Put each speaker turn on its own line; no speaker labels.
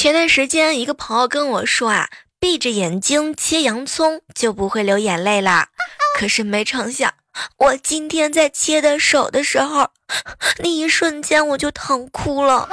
前段时间一个朋友跟我说啊闭着眼睛切洋葱就不会流眼泪啦可是没成想我今天在切的手的时候 那一瞬间我就疼哭了。